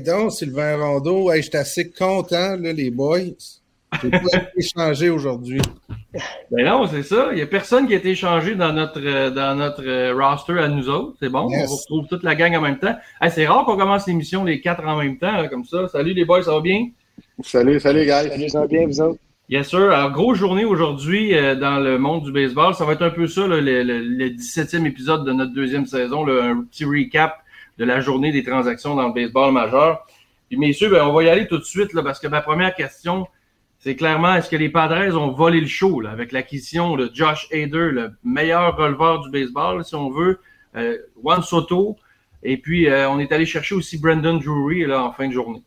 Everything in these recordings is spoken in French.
donc, Sylvain Rondeau, je suis assez content, là, les boys. J'ai pas été échangé aujourd'hui. Ben non, c'est ça. Il n'y a personne qui a été échangé dans notre, euh, dans notre euh, roster à nous autres. C'est bon. On retrouve toute la gang en même temps. c'est rare qu'on commence l'émission les quatre en même temps, comme ça. Salut les boys, ça va bien? Salut, salut, guys. Salut, ça va bien, vous autres? Yes, sir. Alors, grosse journée aujourd'hui euh, dans le monde du baseball. Ça va être un peu ça, le, le, 17e épisode de notre deuxième saison, un petit recap de la journée des transactions dans le baseball majeur. Puis, messieurs, ben, on va y aller tout de suite, là, parce que ma première question, c'est clairement, est-ce que les Padres ont volé le show là, avec l'acquisition de Josh Hader, le meilleur releveur du baseball, si on veut, euh, Juan Soto, et puis euh, on est allé chercher aussi Brandon Drury là, en fin de journée.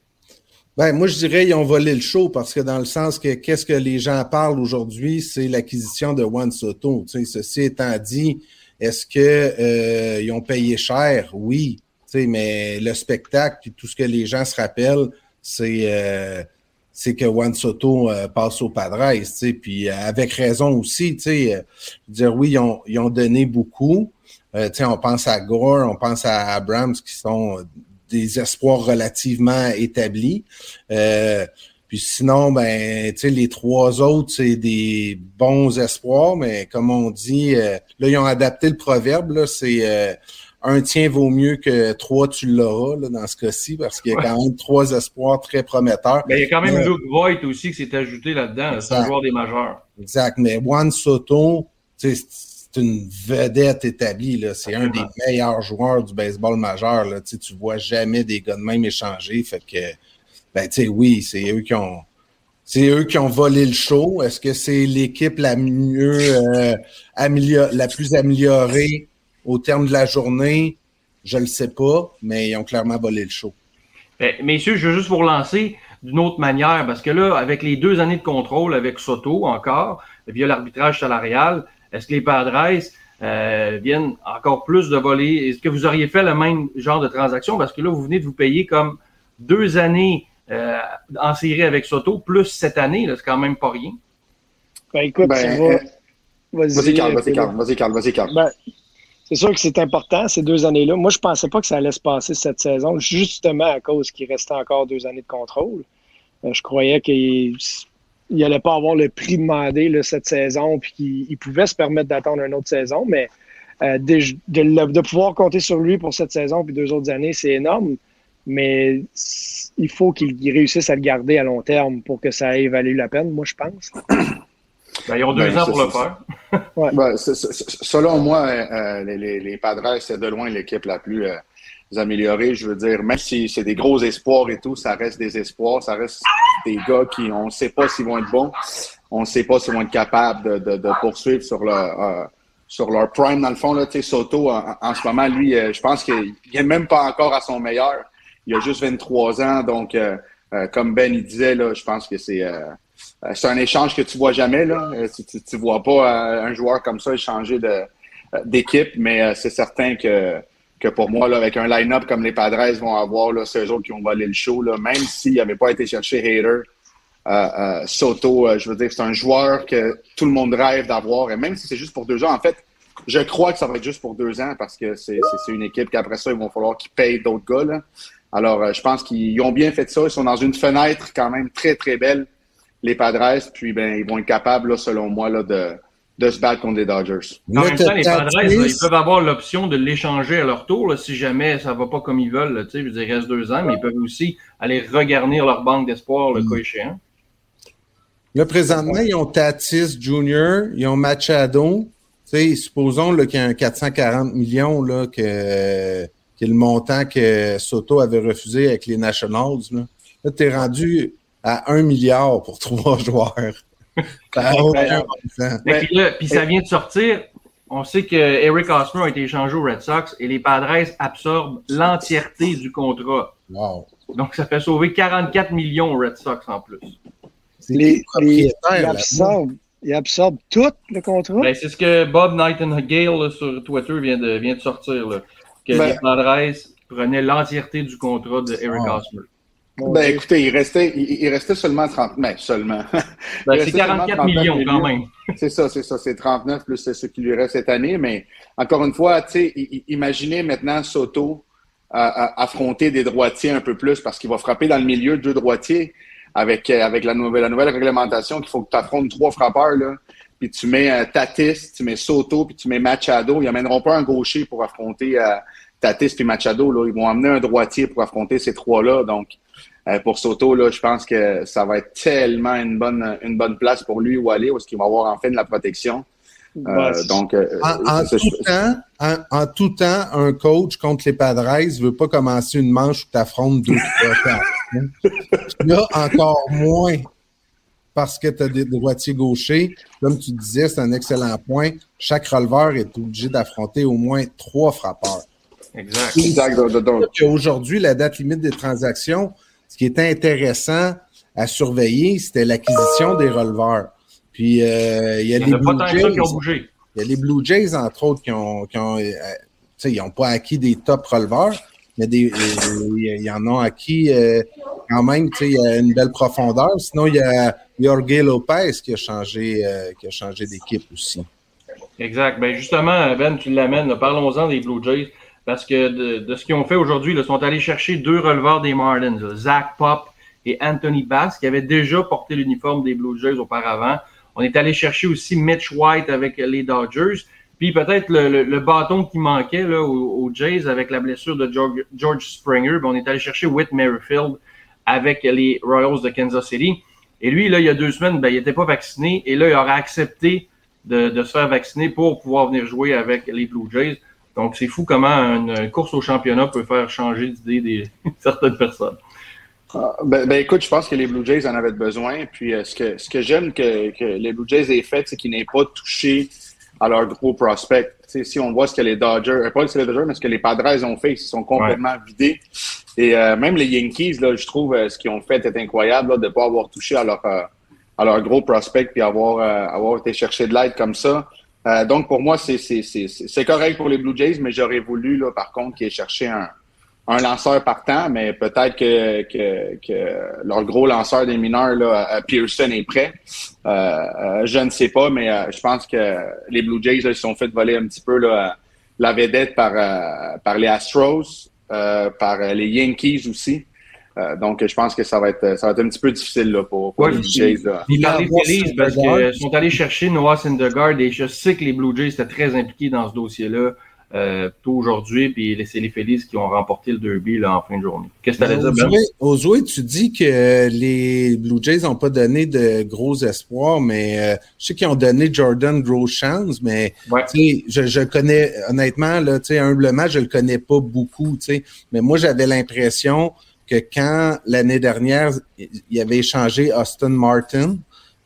Ben, moi, je dirais qu'ils ont volé le show parce que dans le sens que qu'est-ce que les gens parlent aujourd'hui, c'est l'acquisition de Juan Soto. Tu sais, ceci étant dit, est-ce qu'ils euh, ont payé cher? Oui. Mais le spectacle puis tout ce que les gens se rappellent, c'est euh, que Juan Soto euh, passe au Padres, puis avec raison aussi, sais, dire oui, ils ont, ils ont donné beaucoup. sais, on pense à Gore, on pense à Abrams qui sont des espoirs relativement établis. Euh, puis sinon, ben, les trois autres, c'est des bons espoirs, mais comme on dit, euh, là, ils ont adapté le proverbe, c'est euh, un tien vaut mieux que trois tu l'auras, là, dans ce cas-ci, parce qu'il y a quand même trois espoirs très prometteurs. Mais il y a quand même Luke Voigt aussi qui s'est ajouté là-dedans, c'est un joueur des majeurs. Exact, mais Juan Soto, c'est une vedette établie. C'est un des meilleurs joueurs du baseball majeur. Là. Tu, ne vois jamais des gars de même échanger. Fait que, ben, tu sais, oui, c'est eux qui ont. C'est eux qui ont volé le show. Est-ce que c'est l'équipe la mieux euh, la plus améliorée au terme de la journée? Je ne le sais pas, mais ils ont clairement volé le show. Ben, messieurs, je veux juste vous relancer d'une autre manière, parce que là, avec les deux années de contrôle avec Soto encore, via l'arbitrage salarial, est-ce que les Padres euh, viennent encore plus de voler? Est-ce que vous auriez fait le même genre de transaction? Parce que là, vous venez de vous payer comme deux années euh, en série avec Soto, plus cette année, c'est quand même pas rien. Ben écoute, ben, euh, vas-y, Carl, vas-y, Carl, vas-y, Carl, vas-y, Carl. Ben, c'est sûr que c'est important, ces deux années-là. Moi, je pensais pas que ça allait se passer cette saison, justement à cause qu'il restait encore deux années de contrôle. je croyais qu'il il n'allait pas avoir le prix demandé cette saison, puis qu'il pouvait se permettre d'attendre une autre saison, mais euh, de, pouvoir compter sur lui pour cette saison puis deux autres années, c'est énorme. Mais il faut qu'il réussisse à le garder à long terme pour que ça ait valu la peine, moi, je pense. Ben, ils ont deux ben, ans pour le faire. Ben, selon moi, euh, les, les, Padres, c'est de loin l'équipe la plus, euh, améliorer. Je veux dire, même si c'est des gros espoirs et tout, ça reste des espoirs, ça reste des gars qui, on ne sait pas s'ils vont être bons, on ne sait pas s'ils vont être capables de, de, poursuivre sur leur, euh, sur leur prime. Dans le fond, là, Soto, en, en, ce moment, lui, euh, je pense qu'il n'est même pas encore à son meilleur. Il a juste 23 ans, donc euh, comme Ben il disait, là, je pense que c'est c'est un échange que tu vois jamais. Là. Tu, tu, vois pas un joueur comme ça échanger d'équipe, mais c'est certain que que pour moi, là, avec un line-up comme les Padres vont avoir, c'est eux autres qui ont volé le show, là, même s'il n'avait pas été chercher Hater. Euh, euh, Soto, euh, je veux dire, c'est un joueur que tout le monde rêve d'avoir, et même si c'est juste pour deux ans, en fait, je crois que ça va être juste pour deux ans parce que c'est une équipe qu'après ça, il va falloir qu'ils payent d'autres gars. Là. Alors, je pense qu'ils ont bien fait ça. Ils sont dans une fenêtre quand même très, très belle, les Padres. Puis, ben, ils vont être capables, là, selon moi, là, de, de se battre contre les Dodgers. En même temps, les Padres, ils peuvent avoir l'option de l'échanger à leur tour si jamais ça ne va pas comme ils veulent. Là, je veux dire, il reste deux ans, mais ils peuvent aussi aller regarnir leur banque d'espoir le mm. cas échéant. Là, présentement, ils ont Tatis Jr., ils ont Machado. sais, supposons qu'il y a un 440 millions là, que, que le montant que Soto avait refusé avec les Nationals. Là, là tu es rendu à un milliard pour trois joueurs. puis, ça vient de sortir. On sait que Eric Osmer a été échangé aux Red Sox et les Padres absorbent l'entièreté du contrat. Donc, ça fait sauver 44 millions aux Red Sox en plus. Les, les, ils, absorbent, tout le contrat? Ben, c'est ce que Bob Nightingale sur Twitter vient de, vient de sortir. que ben- les Padres prenaient l'entièreté du contrat de Eric Osmer. Ben, écoutez, il restait, il, restait seulement 30, mais seulement. Ben, c'est 44 millions, quand même. C'est ça, c'est ça, c'est 39 plus ce qui lui reste cette année. Mais encore une fois, tu sais, imaginez maintenant Soto affronter des droitiers un peu plus parce qu'il va frapper dans le milieu deux droitiers avec, avec la, nouvelle, la nouvelle réglementation qu'il faut que tu affrontes trois frappeurs. Là, puis tu mets Tatis, tu mets Soto, puis tu mets Machado. Ils amèneront pas un gaucher pour affronter Tatis et Machado. Là. Ils vont amener un droitier pour affronter ces trois-là. Donc, euh, pour Soto, là, je pense que ça va être tellement une bonne, une bonne place pour lui où aller, parce qu'il va avoir enfin de la protection. Euh, donc, euh, en, tout temps, en, tout temps, un coach contre les Padres ne veut pas commencer une manche où tu affrontes deux, trois, Là, encore moins parce que tu as des droitiers gauchers. Comme tu disais, c'est un excellent point. Chaque releveur est obligé d'affronter au moins trois frappeurs. Exact. exact. Aujourd'hui, la date limite des transactions, ce qui était intéressant à surveiller, c'était l'acquisition des releveurs. Puis euh, il y a les Blue Jays. Qui ont bougé. Il y a les Blue Jays, entre autres, qui ont, qui ont euh, ils n'ont pas acquis des top releveurs, mais des, ils en ont acquis euh, quand même, il y a une belle profondeur. Sinon, il y a Jorge Lopez qui a changé, qui a changé d'équipe aussi. Exact. Ben justement, Ben, tu l'amènes. Parlons-en des Blue Jays. Parce que de, ce qu'ils ont fait aujourd'hui, ils sont allés chercher deux releveurs des Marlins, Zach Pop et Anthony Bass, qui avaient déjà porté l'uniforme des Blue Jays auparavant. On est allé chercher aussi Mitch White avec les Dodgers. Puis peut-être le, bâton qui manquait là, aux, Jays avec la blessure de George, Springer, ben, on est allé chercher Whit Merrifield avec les Royals de Kansas City. Et lui, là, il y a deux semaines, ben, il n'était pas vacciné. Et là, il aurait accepté de, de, se faire vacciner pour pouvoir venir jouer avec les Blue Jays. Donc, c'est fou comment une course au championnat peut faire changer d'idée des certaines personnes. Ah, ben, ben, écoute, je pense que les Blue Jays en avaient besoin. Puis euh, ce que, ce que j'aime que, que, les Blue Jays aient fait, c'est qu'ils n'aient pas touché à leur gros prospect. si on voit ce que les Dodgers, euh, pas les Dodgers, mais ce que les Padres ont fait, ils se sont complètement vidés. Et euh, même les Yankees, là, je trouve ce qu'ils ont fait est incroyable de ne pas avoir touché à leur, à leur gros prospect puis avoir, avoir été chercher de l'aide comme ça. Euh, donc, pour moi, c'est correct pour les Blue Jays, mais j'aurais voulu, là, par contre, qu'ils aient cherché un, un lanceur partant, mais peut-être que, que, leur gros lanceur des mineurs, là, euh, Pearson, est prêt. Euh, je ne sais pas, mais je pense que les Blue Jays ils se sont fait voler un petit peu là, la vedette par, par les Astros, par les Yankees aussi. Euh, donc, je pense que ça va être, ça va être un petit peu difficile là, pour, les Jays. Là. Ils parce qu'ils sont allés chercher Noah Syndergaard et je sais que les Blue Jays étaient très impliqués dans ce dossier-là. Euh, tout aujourd'hui, puis c'est les Phillies qui ont remporté le derby là, en fin de journée. Qu'est-ce que tu allais dire, Ben? Ozoué, tu dis que les Blue Jays n'ont pas donné de gros espoirs, mais euh, je sais qu'ils ont donné Jordan gros chance, mais je, je connais, honnêtement, là, humblement, je le connais pas beaucoup, mais moi, j'avais l'impression que quand l'année dernière, il avait échangé Austin Martin,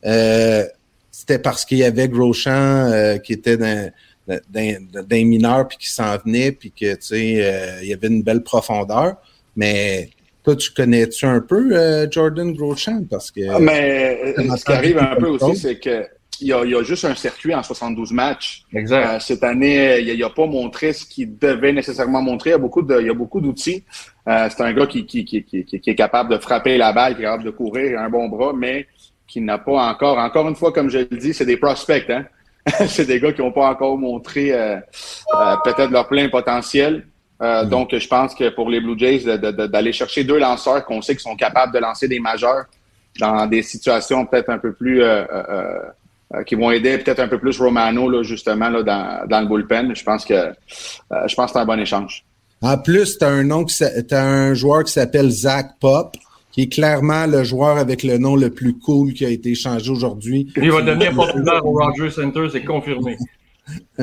euh, c'était parce qu'il y avait Grosjean euh, qui était d'un, d'un, mineur puis qui s'en venait puis que tu sais euh, il y avait une belle profondeur. Mais toi tu connais-tu un peu Jordan Grosjean? Parce que ah, mais ce qui arrive un peu aussi c'est que il y, a, il y, a, juste un circuit en 72 matchs. Exact. cette année, il n'a a pas montré ce qu'il devait nécessairement montrer. Il y a beaucoup, de, il y a beaucoup d'outils. Euh, c'est un gars qui, qui, qui, qui, est capable de frapper la balle, qui est capable de courir, un bon bras, mais qui n'a pas encore, encore une fois, comme je le dis, c'est des prospects. Hein? c'est des gars qui n'ont pas encore montré euh, euh, peut-être leur plein potentiel. Mm. Donc, je pense que pour les Blue Jays, d'aller chercher deux lanceurs qu'on sait qu'ils sont capables de lancer des majeurs dans des situations peut-être un peu plus qui vont aider peut-être un peu plus Romano là, justement là, dans, dans le bullpen. Je pense que je pense que c'est un bon échange. En plus, tu as un nom, as un joueur qui s'appelle Zach Pop, qui est clairement le joueur avec le nom le plus cool qui a été échangé aujourd'hui. Il va devenir populaire au Rogers Center, c'est confirmé.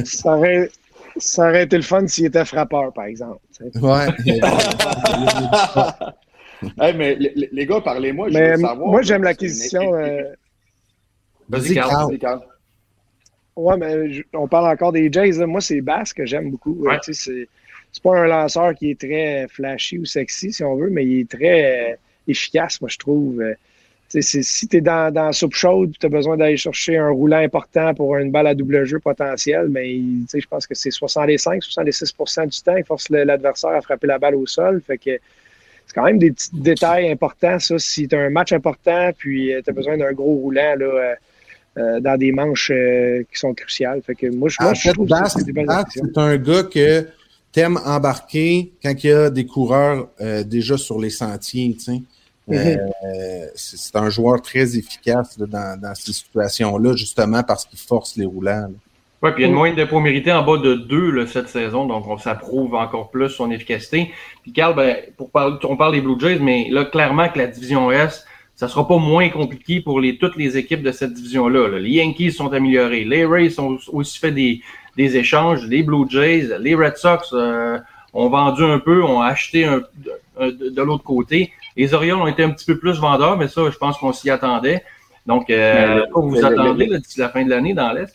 ça, aurait, ça aurait été le fun s'il était frappeur, par exemple. Ouais. hey, mais les, gars, parlez-moi. Je veux savoir. Moi, j'aime l'acquisition. Euh, Vas-y, Carl. Vas Ouais, mais on parle encore des Jays. Moi, c'est Bass que j'aime beaucoup. Ouais. C'est c'est pas un lanceur qui est très flashy ou sexy, si on veut, mais il est très euh, efficace, moi, je trouve. Euh, si tu es dans, dans la soupe chaude, tu as besoin d'aller chercher un roulant important pour une balle à double jeu potentiel, mais je pense que c'est 65-66% du temps, il force l'adversaire à frapper la balle au sol. Fait que c'est quand même des petits détails importants, ça. Si tu as un match important, puis euh, tu as besoin d'un gros roulant là, dans des manches qui sont cruciales. Fait que moi, je, trouve que c'est des belles C'est un gars que t'aimes embarquer quand il y a des coureurs euh, déjà sur les sentiers, tu sais. Euh, mhm. c'est un joueur très efficace dans, dans, ces situations-là, justement parce qu'il force les roulants. Oui, puis il y a une moyenne de points mérités en bas de 2 cette saison, donc on, ça prouve encore plus son efficacité. Puis Carl, ben, pour parler, on parle des Blue Jays, mais là, clairement que la division S, ça sera pas moins compliqué pour les, toutes les équipes de cette division-là. Les Yankees sont améliorés, les Rays ont aussi fait des, des échanges, les Blue Jays, les Red Sox euh, ont vendu un peu, ont acheté un, de, l'autre côté. Les Orioles ont été un petit peu plus vendeurs, mais ça, je pense qu'on s'y attendait. Donc, euh, vous vous attendez d'ici la fin de l'année dans l'Est?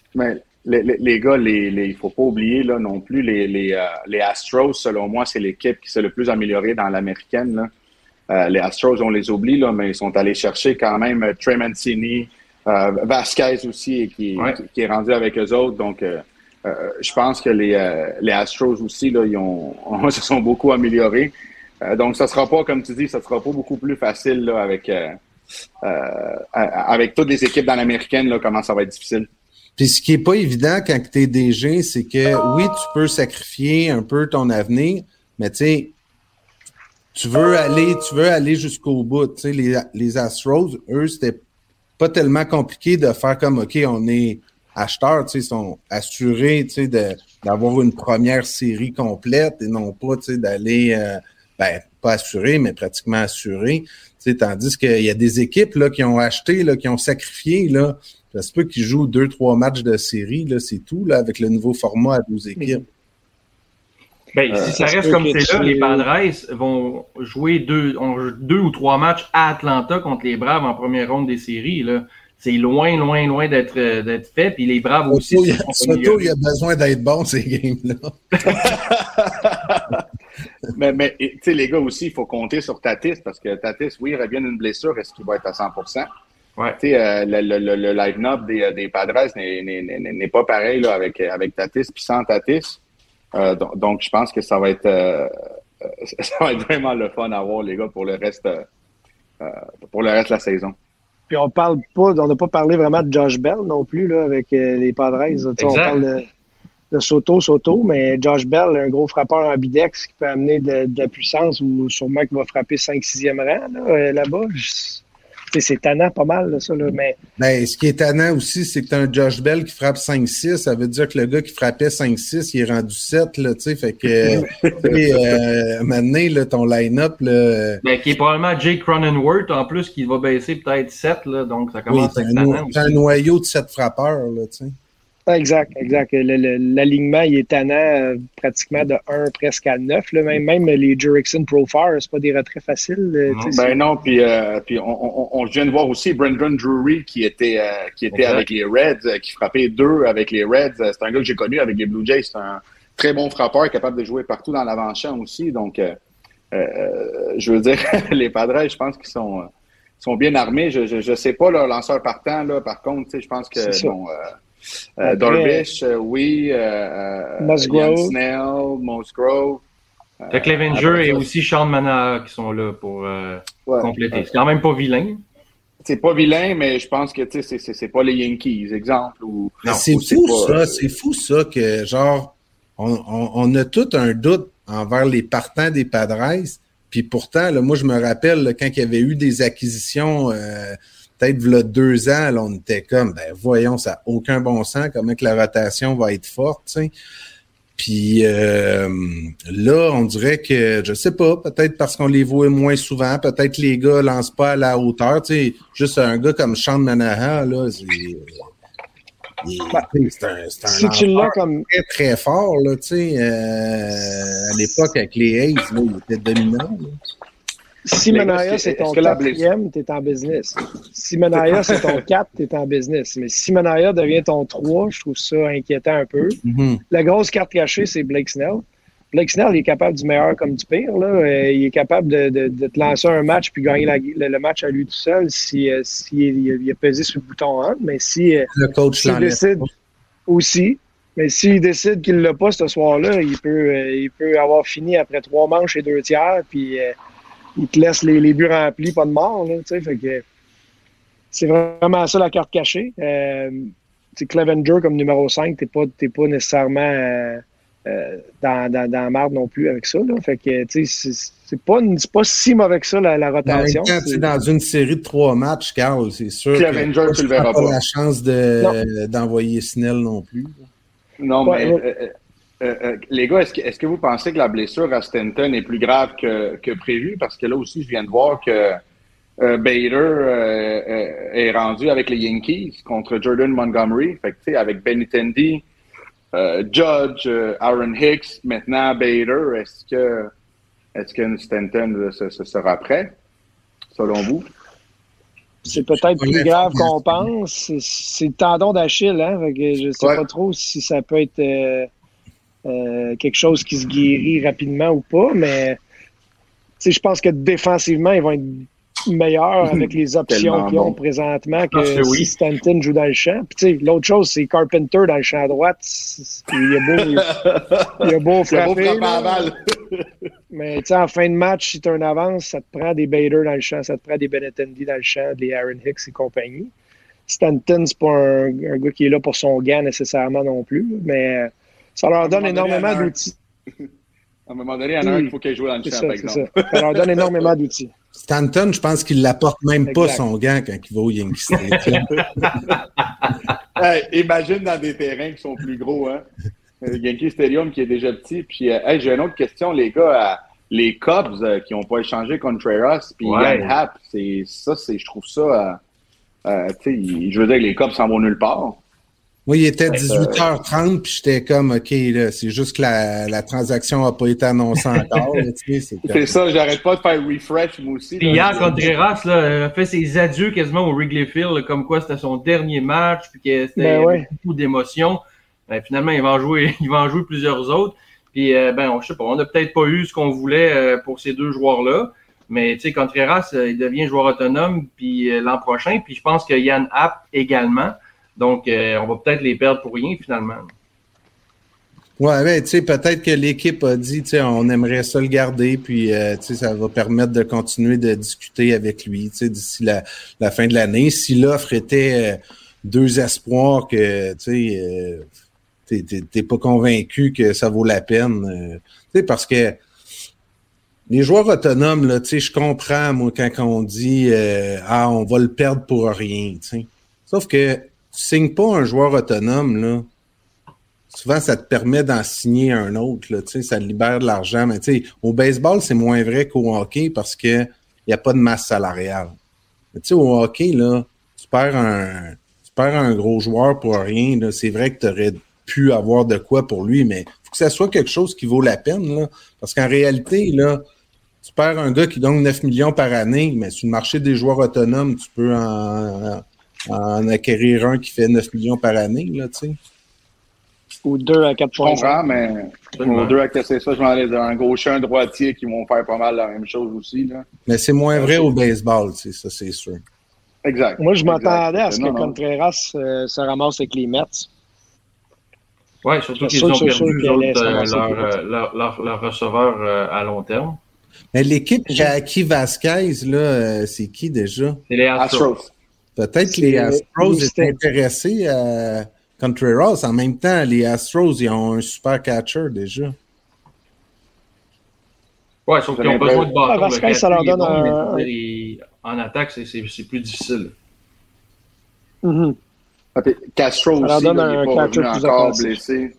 les, les, gars, les, les, il faut pas oublier là non plus les, les, euh, les Astros, selon moi, c'est l'équipe qui s'est le plus améliorée dans l'américaine. Euh, les Astros, on les oublie, là, mais ils sont allés chercher quand même euh, Trey Mancini, euh, Vasquez aussi, qui, qui, est rendu avec eux autres. Donc, je pense que les, les Astros aussi, là, ils ont, se sont beaucoup améliorés. donc, ça sera pas, comme tu dis, ça sera pas beaucoup plus facile là, avec, avec toutes les équipes dans l'américaine, là, comment ça va être difficile. Puis ce qui est pas évident quand tu es DG, c'est que oui, tu peux sacrifier un peu ton avenir, mais tu sais, tu veux aller, tu veux aller jusqu'au bout. Tu sais, les, les Astros, eux, c'était pas tellement compliqué de faire comme OK, on est acheteurs, tu sais, sont assurés, tu sais, d'avoir une première série complète et non pas, tu sais, d'aller, euh, ben, pas assuré, mais pratiquement assuré. Tu sais, tandis qu'il y a des équipes là, qui ont acheté, là, qui ont sacrifié, là, ça se peut qu'ils jouent deux, trois matchs de série, là, c'est tout, là, avec le nouveau format à 12 équipes. Ben, si ça, reste comme c'est là, les Padres vont jouer deux, deux ou trois matchs à Atlanta contre les Braves en première ronde des séries. Là. C'est loin, loin, loin d'être, d'être fait. Puis les Braves aussi. Surtout, il y a besoin d'être bon, ces games-là. mais, mais tu sais, les gars aussi, il faut compter sur Tatis parce que Tatis, oui, il revient d'une blessure. Est-ce qu'il va être à 100% Ouais. Euh, le, le, le line-up des, des Padres n'est pas pareil là, avec, avec Tatis puis sans Tatis. Euh, donc, donc, je pense que ça va être euh, ça va être vraiment le fun à voir, les gars, pour le reste euh, pour le reste de la saison. Puis on parle pas, on n'a pas parlé vraiment de Josh Bell non plus là, avec les Padres. On parle de, de, Soto, Soto, mais Josh Bell, un gros frappeur en bidex qui peut amener de, de la puissance ou sûrement qu'il va frapper 5-6e rang là-bas. Là c'est tannant pas mal, ça. Là, mais... Ben, ce qui est tannant aussi, c'est que tu as un Josh Bell qui frappe 5-6. Ça veut dire que le gars qui frappait 5-6, il est rendu 7. Là, fait que euh, maintenant, là, ton line-up. Là... Ben, qui est probablement Jake Cronenworth en plus, qui va baisser peut-être 7. Là, donc, ça commence à être tannant. un noyau de 7 frappeurs. Là, sais. Exact, exact. L'alignement, il est tannant euh, pratiquement de 1 presque à 9. Même, même les Jurickson Profire, c'est pas des retraits faciles. Euh, non, ben non, puis, euh, puis on, on, vient de voir aussi Brendan Drury qui était, qui était avec les Reds, qui frappait deux avec les Reds. C'est un gars que j'ai connu avec les Blue Jays. C'est un très bon frappeur, capable de jouer partout dans l'avant-champ aussi. Donc, je veux dire, les Padres, je pense qu'ils sont, sont bien armés. Je ne sais pas leur lanceur partant, là, par contre, je pense que euh, Darvish, euh, oui. Euh, Musgrove. Snell, Musgrove. Le Clevenger et aussi Sean Mana qui sont là pour compléter. C'est quand même pas vilain. C'est pas vilain, mais je pense que c'est pas les Yankees, exemple. Ou, c'est fou ça, c'est fou ça que genre on, on, a tout un doute envers les partants des Padres. Puis pourtant, là, moi je me rappelle quand il y avait eu des acquisitions peut-être là, deux ans, là, on était comme, ben voyons, ça n'a aucun bon sens, comment que la rotation va être forte, tu sais. Puis euh, là, on dirait que, je sais pas, peut-être parce qu'on les voit moins souvent, peut-être les gars lancent pas à la hauteur, tu sais, juste un gars comme Sean Manahan, là, c'est... C'est un, c'est un comme... très, très fort, là, tu sais. Euh, à l'époque, avec les A's, là, il était dominant. Là. Si Manaya, c'est ton quatrième, tu es en business. Si Manaya, c'est ton 4, tu es en business. Mais si Manaya devient ton 3, je trouve ça inquiétant un peu. Mm-hmm. La grosse carte cachée, c'est Blake Snell. Blake Snell, il est capable du meilleur comme du pire. Là. Euh, il est capable de, de, de te lancer un match puis gagner le, match à lui tout seul si, euh, si il, a pesé sur le bouton 1. Mais si euh, le coach décide aussi, mais s'il décide qu'il ne l'a pas ce soir-là, il peut, il peut avoir fini après trois manches et deux tiers. Puis il te laisse les, les buts remplis, pas de mort. Là, fait que c'est vraiment ça la carte cachée. Euh, Clevenger comme numéro 5, t'es pas, pas nécessairement euh, euh, dans, dans, dans la marde non plus avec ça. Là. Fait que, tu sais, c'est pas, pas si mauvais que ça, la, la rotation. dans une série de trois matchs, Carl, c'est sûr. Puis Avenger, tu le verras pas. la chance d'envoyer Snell non plus. Non, mais euh, euh, les gars, est-ce que, est que, vous pensez que la blessure à Stanton est plus grave que, que prévu? Parce que là aussi, je viens de voir que Bader est rendu avec les Yankees contre Jordan Montgomery. Fait que, avec Benintendi, euh, Judge, euh, Aaron Hicks, maintenant Bader, est-ce que est-ce que Stanton sera prêt, selon vous? C'est peut-être plus grave qu'on pense. C'est le tendon d'Achille, hein? je ne sais pas trop si ça peut être euh, quelque chose qui se guérit rapidement ou pas, mais je pense que défensivement, ils vont être meilleur avec les options qu'ils ont présentement que, si Stanton joue dans le champ. L'autre chose, c'est Carpenter dans le champ droite. Il a beau, il, a beau frapper. mais en fin de match, si tu as une avance, ça te prend des Bader dans le champ, ça te prend des Benetendi dans le champ, des Aaron Hicks et compagnie. Stanton, c'est pas un, gars qui est là pour son gain nécessairement non plus, mais ça leur donne énormément d'outils. À un moment donné, il y en a un qu'il faut qu'il joue dans le champ, par exemple. Ça. ça leur donne énormément d'outils. Stanton, je pense qu'il n'apporte même pas son gant quand il va au Yankee Stadium. imagine dans des terrains qui sont plus gros, hein? Le Yankee Stadium qui est déjà petit. Puis, euh, j'ai une autre question, les gars. les Cubs euh, qui n'ont pas échangé Contreras, puis Yann Happ, c'est ça, c'est, je trouve ça. Euh, je veux dire, les Cubs s'en vont nulle part. Moi, il était 18h30, puis j'étais comme, OK, là, c'est juste que la, la transaction n'a pas été annoncée encore. c'est ça, j'arrête pas de faire refresh, moi aussi. Puis hier, Contreras là, a fait ses adieux quasiment au Wrigley Field, comme quoi c'était son dernier match, puis que c'était ben beaucoup d'émotions. Ben, finalement, il va en jouer, il va en jouer plusieurs autres. Puis, euh, ben, je sais pas, on n'a peut-être pas eu ce qu'on voulait euh, pour ces deux joueurs-là. Mais, tu sais, Contreras, euh, il devient joueur autonome puis l'an prochain. Puis, je pense que Yann App également. Donc, euh, on va peut-être les perdre pour rien finalement. Ouais, ben, tu sais, peut-être que l'équipe a dit, tu sais, on aimerait ça le garder, puis, euh, tu sais, ça va permettre de continuer de discuter avec lui, tu sais, d'ici la, fin de l'année. Si l'offre était euh, deux espoirs que, tu sais, t'es pas convaincu que ça vaut la peine, tu sais, parce que les joueurs autonomes, là, tu sais, je comprends, moi, quand on dit, ah, on va le perdre pour rien, tu sais. Sauf que signes pas un joueur autonome, là, souvent ça te permet d'en signer un autre, là, ça libère de l'argent. Mais au baseball, c'est moins vrai qu'au hockey parce qu'il n'y a pas de masse salariale. Mais au hockey, là, tu perds un, gros joueur pour rien. C'est vrai que tu aurais pu avoir de quoi pour lui, mais il faut que ça soit quelque chose qui vaut la peine. Parce qu'en réalité, là, tu perds un gars qui donne 9 millions par année, mais sur le marché des joueurs autonomes, tu peux en acquérir un qui fait 9 millions par année, là, tu sais. Ou deux à 4 points. Je mais ou deux à casser ça, je m'en aller un gaucher, un droitier qui vont faire pas mal la même chose aussi. Là. Mais c'est moins vrai au baseball, tu sais, ça, c'est sûr. Exact. Moi, je m'attendais à ce que Contreras euh, se ramasse avec les Mets. Oui, surtout qu'ils ont perdu euh, leur, leur, leur, receveur euh, à long terme. Mais l'équipe qui a acquis Vasquez, là, c'est qui déjà? C'est les Astros. Peut-être que les Astros étaient intéressés à Contreras. En même temps, les Astros, ils ont un super catcher déjà. Ouais, sauf qu'ils ont besoin de bâton. Ah, que ça leur donne un... En attaque, c'est plus difficile. Mm -hmm. Castro ça aussi, leur donne un pas catcher plus encore blessé.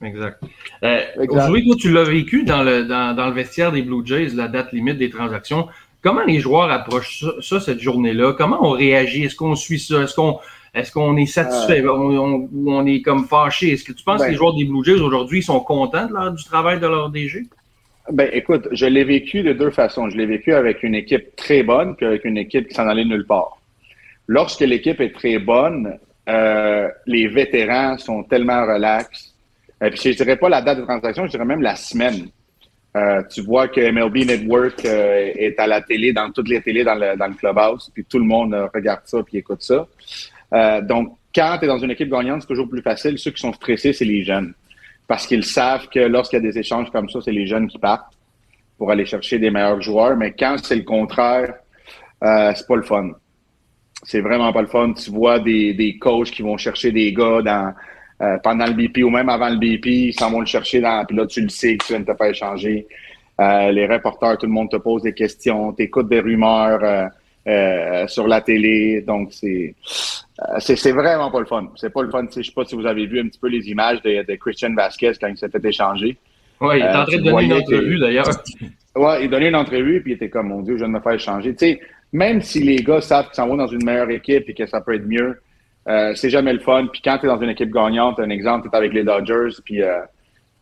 Exact. Euh, Aujourd'hui, toi, tu l'as vécu dans le, dans, dans, le vestiaire des Blue Jays, la date limite des transactions. Comment les joueurs approchent ça, cette journée-là? Comment on réagit? Est-ce qu'on suit ça? Est-ce qu'on est, qu'on est satisfait? Ou on, est comme fâché? Est-ce que tu penses que les ben joueurs des Blue Jays aujourd'hui sont contents du travail de leur DG? Ben, écoute, je l'ai vécu de deux façons. Je l'ai vécu avec une équipe très bonne puis avec une équipe qui s'en allait nulle part. Lorsque l'équipe est très bonne, euh, les vétérans sont tellement relax. Et puis, je dirais pas la date de transaction, je dirais même la semaine. Euh, tu vois que MLB Network euh, est à la télé, dans toutes les télés dans le, dans clubhouse, puis tout le monde euh, regarde ça puis écoute ça. donc, quand tu es dans une équipe gagnante, c'est toujours plus facile. Ceux qui sont stressés, c'est les jeunes. Parce qu'ils savent que lorsqu'il y a des échanges comme ça, c'est les jeunes qui partent pour aller chercher des meilleurs joueurs. Mais quand c'est le contraire, c'est pas le fun. C'est vraiment pas le fun. Tu vois des, des coachs qui vont chercher des gars dans pendant le BP ou même avant le BP, ils s'en vont le chercher, dans, puis là, tu le sais que tu viens de te faire échanger. les reporters, tout le monde te pose des questions, tu écoutes des rumeurs sur la télé. Donc, c'est c'est vraiment pas le fun. C'est pas le fun. Je sais pas si vous avez vu un petit peu les images de, de Christian Vasquez quand il s'est fait échanger. Oui, il est en train de donner une entrevue d'ailleurs. Ouais, il donnait une entrevue, puis il était comme, mon Dieu, je viens de me faire changer. Tu sais, même si les gars savent qu'ils s'en vont dans une meilleure équipe et que ça peut être mieux, euh, c'est jamais le fun. Puis quand tu es dans une équipe gagnante, un exemple, tu es avec les Dodgers, puis euh,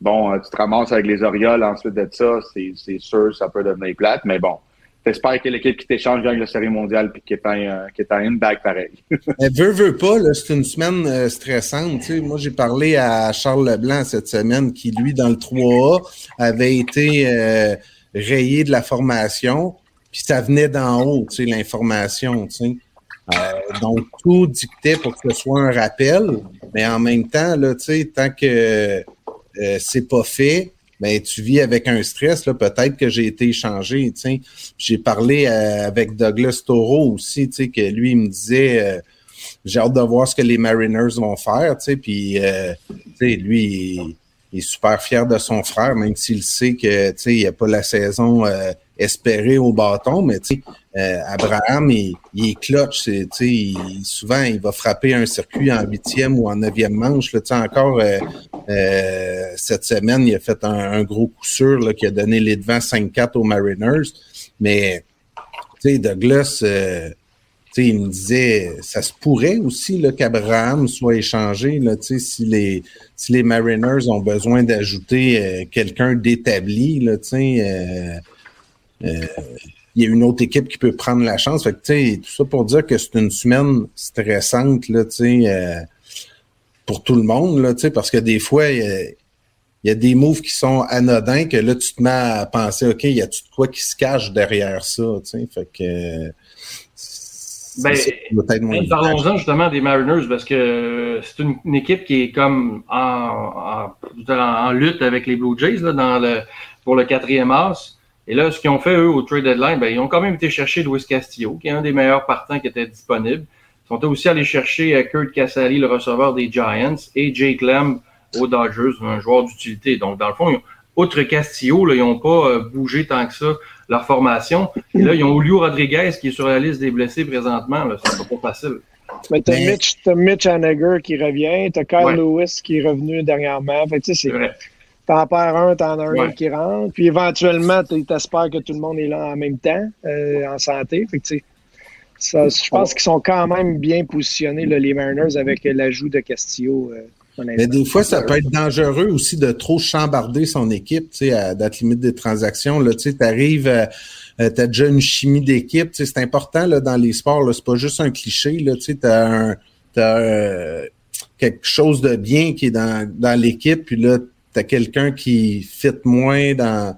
bon, euh, tu te ramasses avec les Orioles ensuite de ça, c'est sûr, ça peut devenir plate, mais bon. J'espère que l'équipe qui t'échange gagne la série mondiale puis qui est en, une bague pareil. Elle veut, veut pas, c'est une semaine stressante. Tu sais, moi, j'ai parlé à Charles Leblanc cette semaine qui, lui, dans le 3A, avait été rayé de la formation, puis ça venait d'en haut, l'information, tu sais. Euh, donc, tout dictait pour que ce soit un rappel, mais en même temps, là, tant que euh, c'est pas fait, ben, tu vis avec un stress, là, peut-être que j'ai été échangé. J'ai parlé euh, avec Douglas Toro aussi, que lui, il me disait, j'ai hâte de voir ce que les Mariners vont faire, puis, sais, lui, il est super fier de son frère, même s'il sait que il n'y a pas la saison euh, espérée au bâton, mais euh, Abraham, il, est clutch. Il, souvent, il va frapper un circuit en huitième ou en neuvième manche. Là, encore euh, cette semaine, il a fait un, gros coup sûr là, qui a donné les devants 5-4 aux Mariners. Mais Douglas il me disait, ça se pourrait aussi qu'Abraham soit échangé là, si, les, si les Mariners ont besoin d'ajouter euh, quelqu'un d'établi. Euh, euh, il y a une autre équipe qui peut prendre la chance. Fait que, tout ça pour dire que c'est une semaine stressante là, pour tout le monde, là, parce que des fois, il y, a des moves qui sont anodins que là, tu te mets à penser, OK, y a-tu de quoi qui se cache derrière ça? Fait que ben, parlons-en justement des Mariners parce que c'est une, équipe qui est comme en, en, lutte avec les Blue Jays là, dans le, pour le quatrième as. Et là, ce qu'ils ont fait, eux, au trade deadline, ben, ils ont quand même été chercher Luis Castillo, qui est un des meilleurs partants qui était disponible. Ils sont aussi allés chercher euh, Kurt Casali, le receveur des Giants, et Jake Lamb aux Dodgers, un joueur d'utilité. Donc, dans le fond, outre Castillo, là, ils n'ont pas euh, bougé tant que ça leur formation. Et là, ils ont Julio Rodriguez qui est sur la liste des blessés présentement. C'est pas facile. Mais t'as Mitch, Mitch Haniger qui revient, t'as Kyle Lewis qui est revenu dernièrement. Fait tu sais, T'en perds un, t'en as un qui rentre. Puis éventuellement, t'espères que tout le monde est là en même temps, euh, en santé. Fait que, ça, je pense qu'ils sont quand même bien positionnés, les Mariners, avec l'ajout de Castillo. Euh, mais des fois, ça peut être dangereux aussi de trop chambarder son équipe, tu sais, à date limite des transactions. Là, tu sais, arrives, euh, euh, tu as déjà une chimie d'équipe. Tu sais, c'est important là, dans les sports. Là, c'est pas juste un cliché. Là, tu sais, t'as un, euh, quelque chose de bien qui est dans, dans l'équipe, puis là, tu as quelqu'un qui fit moins dans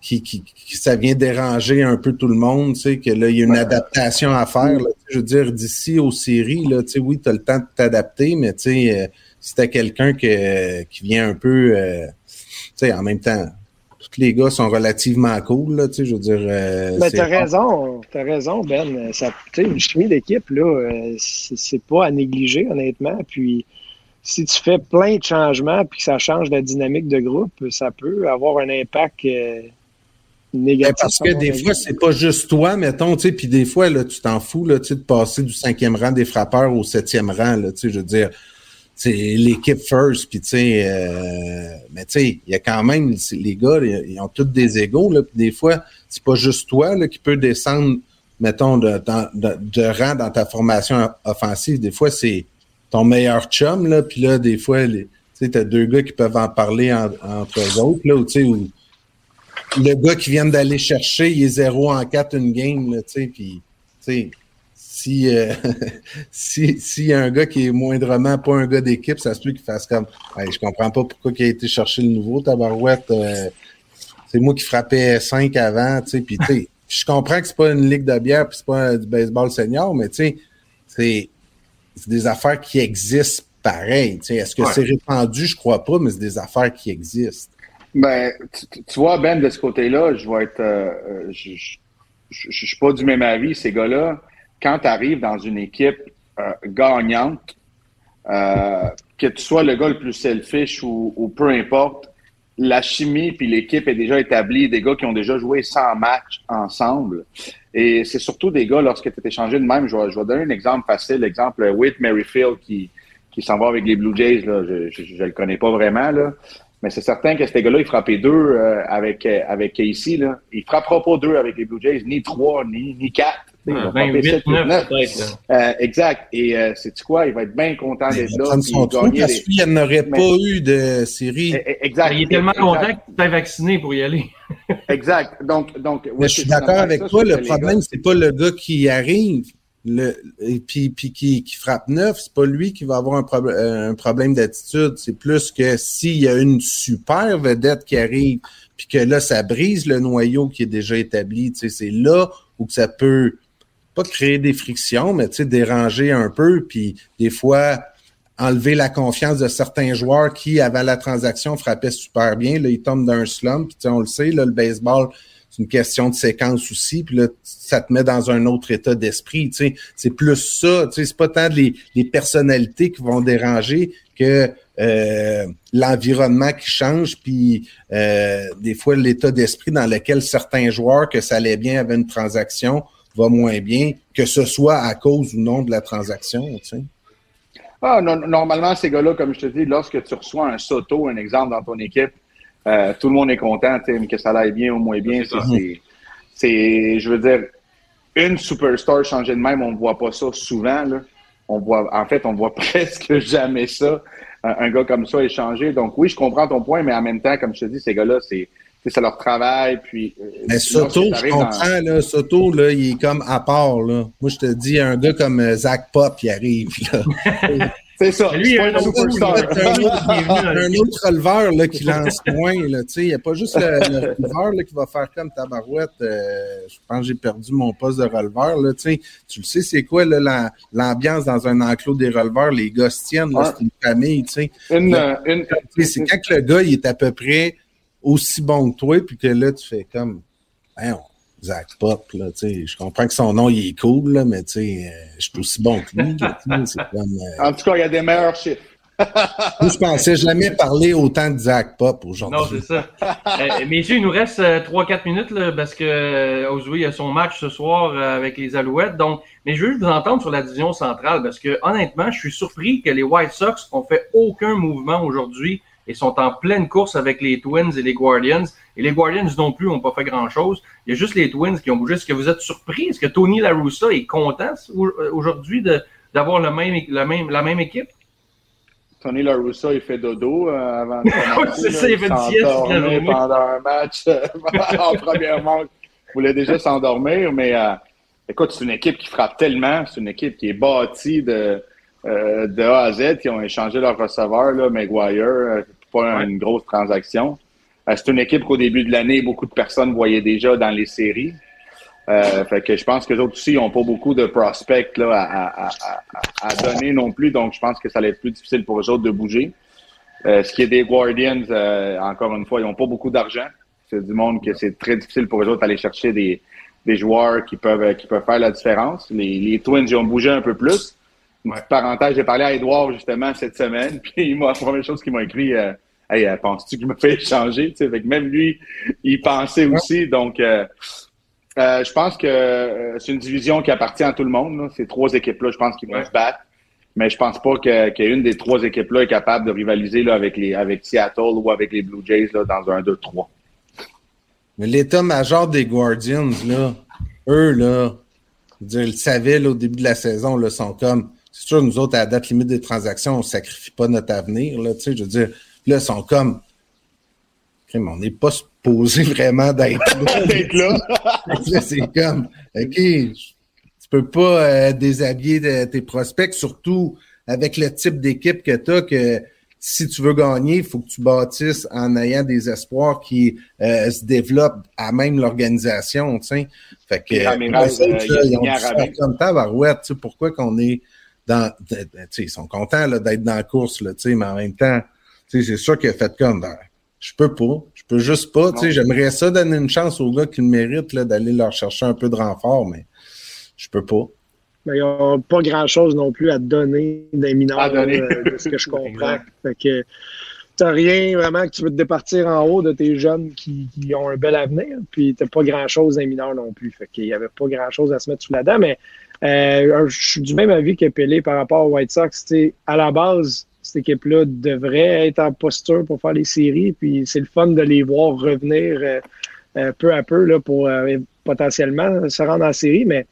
qui, qui, ça vient déranger un peu tout le monde, tu sais, que là, il y a une adaptation à faire. Là, je veux dire, d'ici aux séries, là, tu sais, oui, tu as le temps de t'adapter, mais tu sais, si t'as quelqu'un qui vient un peu, euh, tu sais, en même temps, tous les gars sont relativement cool, là, tu sais, je veux dire. Euh, ben, t'as raison, t'as raison, Ben. Ça, tu sais, une chimie d'équipe, là, euh, c'est pas à négliger, honnêtement. Puis, si tu fais plein de changements puis que ça change la dynamique de groupe, ça peut avoir un impact. Euh, négatif. Ben, parce que des fois, c'est pas juste toi, mettons, tu sais, puis des fois, là, tu t'en fous, là, tu sais, de passer du cinquième rang des frappeurs au septième rang, là, tu sais, je veux dire, l'équipe first, puis tu sais, euh, mais tu sais, il y a quand même, les gars, ils ont tous des égaux, là, puis des fois, c'est pas juste toi là, qui peut descendre, mettons, de, de, de, rang dans ta formation offensive. Des fois, c'est ton meilleur chum, là, puis là, des fois, tu sais, t'as deux gars qui peuvent en parler entre eux autres, là, tu sais, ou le gars qui vient d'aller chercher, il est 0 en 4 une game, là, tu sais, puis, tu sais, si euh, si s'il y a un gars qui est moindrement pas un gars d'équipe, ça se peut qu'il fasse comme hey, je comprends pas pourquoi il a été chercher le nouveau tabarouette. Euh, c'est moi qui frappais 5 avant, tu sais, puis tu sais, je comprends que c'est pas une ligue de bière puis c'est pas du baseball senior, mais tu sais, c'est des affaires qui existent pareil. Tu sais, est-ce que c'est répandu? Je crois pas, mais c'est des affaires qui existent. Ben, tu, vois, Ben, de ce côté-là, je vais être. Euh, je, je, je, suis pas du même avis. Ces gars-là, quand tu arrives dans une équipe euh, gagnante, euh, que tu sois le gars le plus selfish ou, peu importe, la chimie puis l'équipe est déjà établie, des gars qui ont déjà joué 100 matchs ensemble. Et c'est surtout des gars, lorsque tu es échangé de même, je vais, je vais donner un exemple facile, l'exemple Whit Merrifield qui, qui s'en va avec les Blue Jays, là, je ne le connais pas vraiment, là. Mais c'est certain que ces gars-là, il frappait deux euh, avec, euh, avec Casey. Là. Il ne frappera pas deux avec les Blue Jays, ni trois, ni, ni quatre. Ah, 28, 9, euh, exact. Et euh, c'est quoi? Il va être bien content d'être là. Son trou parce qu'il n'y en aurait pas eu de série. E, e, exact. Il est tellement content qu'il t'ait vacciné pour y aller. exact. Donc, donc je suis d'accord avec toi. Le problème, c'est pas le gars qui arrive le, et puis, puis qui, qui frappe neuf, c'est pas lui qui va avoir un, problème un problème d'attitude. C'est plus que s'il y a une super vedette qui arrive, puis que là, ça brise le noyau qui est déjà établi. Tu sais, c'est là où ça peut pas créer des frictions, mais déranger un peu, puis des fois enlever la confiance de certains joueurs qui, avant la transaction, frappaient super bien. Là, ils tombent d'un slump. Puis, on le sait, là, le baseball, c'est une question de séquence aussi. Puis là, ça te met dans un autre état d'esprit. C'est plus ça. C'est pas tant les, les personnalités qui vont déranger que euh, l'environnement qui change, puis euh, des fois l'état d'esprit dans lequel certains joueurs, que ça allait bien avec une transaction, va moins bien, que ce soit à cause ou non de la transaction. Tu sais. Ah, normalement, ces gars-là, comme je te dis, lorsque tu reçois un Soto, un exemple dans ton équipe, euh, tout le monde est content, que ça aille bien ou moins bien. C'est, je veux dire, une superstar changer de même, on ne voit pas ça souvent. Là. On voit, en fait, on voit presque jamais ça, un, gars comme ça échanger. Donc oui, je comprends ton point, mais en même temps, comme je te dis, ces gars-là, c'est, c'est leur travail. Puis, euh, mais Soto, je comprends, là, Soto, là, il est comme à part. Là. Moi, je te dis, un gars comme euh, Zach Pop, il arrive. C'est ça. Lui, un, autre, un autre releveur là, qui lance moins. Il n'y a pas juste le, releveur là, qui va faire comme Tabarouette. Euh, je pense que j'ai perdu mon poste de releveur. Là, tu le sais, c'est quoi l'ambiance dans un enclos des releveurs? Les gars se tiennent, c'est une famille. Une, une, c'est quand le gars il est à peu près aussi bon que toi, puis que là, tu fais comme. Zach Pop, là, tu sais, je comprends que son nom, il est cool, là, mais tu sais, euh, je suis aussi bon que lui. comme, euh, En tout cas, il y a des meilleurs chiffres. Je pensais jamais parler autant de Zach Pop aujourd'hui. Non, c'est ça. euh, messieurs, il nous reste 3-4 euh, minutes là, parce que euh, a son match ce soir avec les Alouettes. Donc, mais je veux vous entendre sur la division centrale parce que honnêtement, je suis surpris que les White Sox ont fait aucun mouvement aujourd'hui et sont en pleine course avec les Twins et les Guardians. Et les Guardians non plus n'ont pas fait grand-chose. Il y a juste les Twins qui ont bougé. Est-ce que vous êtes surpris? Est-ce que Tony La Russa est content aujourd'hui d'avoir le même, la, même, la même équipe? Tony La Russa, il fait dodo euh, avant de C'est ça, il fait sieste pendant un match euh, en première manche. Il voulait déjà s'endormir, mais euh, écoute, c'est une équipe qui frappe tellement. C'est une équipe qui est bâtie de, de A à Z, qui ont échangé leur receveur, là, Maguire, pas une grosse transaction. Euh, c'est une équipe qu'au début de l'année, beaucoup de personnes voyaient déjà dans les séries. Euh, fait que je pense que les autres aussi n'ont pas beaucoup de prospects là, à, à, à, donner non plus, donc je pense que ça va être plus difficile pour eux autres de bouger. Euh, ce qui est des Guardians, encore une fois, ils n'ont pas beaucoup d'argent. C'est du monde que c'est très difficile pour eux autres d'aller chercher des, des joueurs qui peuvent, qui peuvent faire la différence. Les, les Twins, ils ont bougé un peu plus. Une petite parenthèse, j'ai parlé à Edouard justement cette semaine, puis moi, la première chose qu'il m'a écrit, euh, Hey, euh, penses-tu qu'il m'a fait échanger? Tu sais, même lui, il pensait aussi. Donc, euh, euh, je pense que c'est une division qui appartient à tout le monde. Ces trois équipes-là, je pense qu'ils vont se battre. Mais je pense pas qu'une des trois équipes-là est capable de rivaliser là, avec, les, avec Seattle ou avec les Blue Jays là, dans un 2-3. Mais l'état-major des Guardians, là, eux, là, ils le savaient au début de la saison, là, sont comme c'est sûr, nous autres, à la date limite des transactions, on ne sacrifie pas notre avenir. Là, je veux dire, là, ils sont comme. On n'est pas supposé vraiment d'être là. là c'est comme, OK, tu peux pas euh, déshabiller tes prospects, surtout avec le type d'équipe que tu as, que si tu veux gagner, il faut que tu bâtisses en ayant des espoirs qui euh, se développent à même l'organisation. Fait que, euh, ils ont comme tabarouette, pourquoi qu'on est ils sont contents d'être dans la course, là, mais en même temps, c'est sûr qu'il a fait comme ben, je peux pas, je peux juste pas. J'aimerais ça donner une chance aux gars qui le méritent d'aller leur chercher un peu de renfort, mais je peux pas. Mais ils n'ont pas grand-chose non plus à donner des mineurs, de ce que je comprends. fait que t'as rien vraiment que tu veux te départir en haut de tes jeunes qui, ont un bel avenir, puis t'as pas grand-chose des mineurs non plus. Fait qu'il y avait pas grand-chose à se mettre sous la dent, mais euh, je suis du même avis que Pelé par rapport aux White Sox. À la base, cette équipe-là devrait être en posture pour faire les séries, puis c'est le fun de les voir revenir euh, euh, peu à peu là, pour potentiellement se rendre en série, mais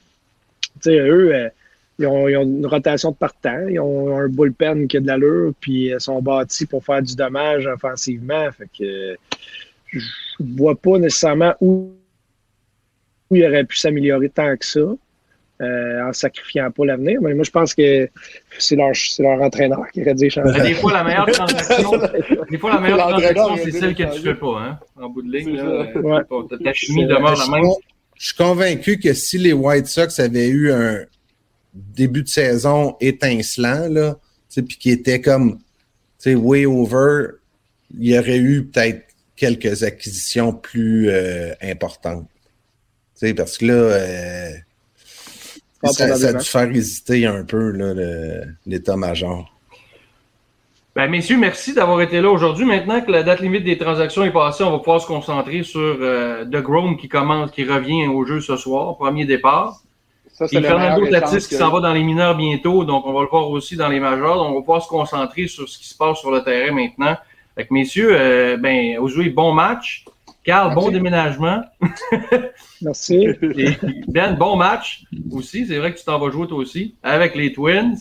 eux, ils ont, une rotation de partant, ils ont un bullpen qui a de l'allure, puis ils sont bâtis pour faire du dommage offensivement. Fait que je vois pas nécessairement où, où il aurait pu s'améliorer tant que ça. Euh, en sacrifiant pas l'avenir. Mais moi, je pense que c'est leur, leur entraîneur qui aurait dû changer. Des fois, la meilleure transaction, des fois, la meilleure transaction, c'est celle que tu fais pas, hein, en bout de ligne. Là, Ta chimie demeure la même. Je suis convaincu que si les White Sox avaient eu un, début de saison étincelant, là, puis qui était comme way over, il y aurait eu peut-être quelques acquisitions plus euh, importantes. parce que là, euh, ça, a dû faire hésiter un peu l'état-major. Ben, messieurs, merci d'avoir été là aujourd'hui. Maintenant que la date limite des transactions est passée, on va pouvoir se concentrer sur euh, The Grome qui commence, qui revient au jeu ce soir, premier départ. Ça, Et Fernando Tatis qui s'en va dans les mineurs bientôt, donc on va le voir aussi dans les majors. Donc on va pouvoir se concentrer sur ce qui se passe sur le terrain maintenant. Fait messieurs, euh, ben, jouez bon match. Carl, bon déménagement. Merci. ben, bon match aussi. C'est vrai que tu t'en vas jouer toi aussi avec les Twins.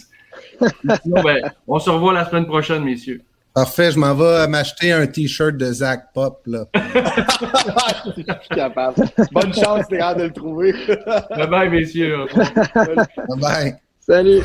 ben, on se revoit la semaine prochaine, messieurs. Parfait, je m'en vais m'acheter un t-shirt de Zach Pop. Là. je suis capable. Bonne chance, Théa, de le trouver. bye bye, messieurs. bye bye. Salut.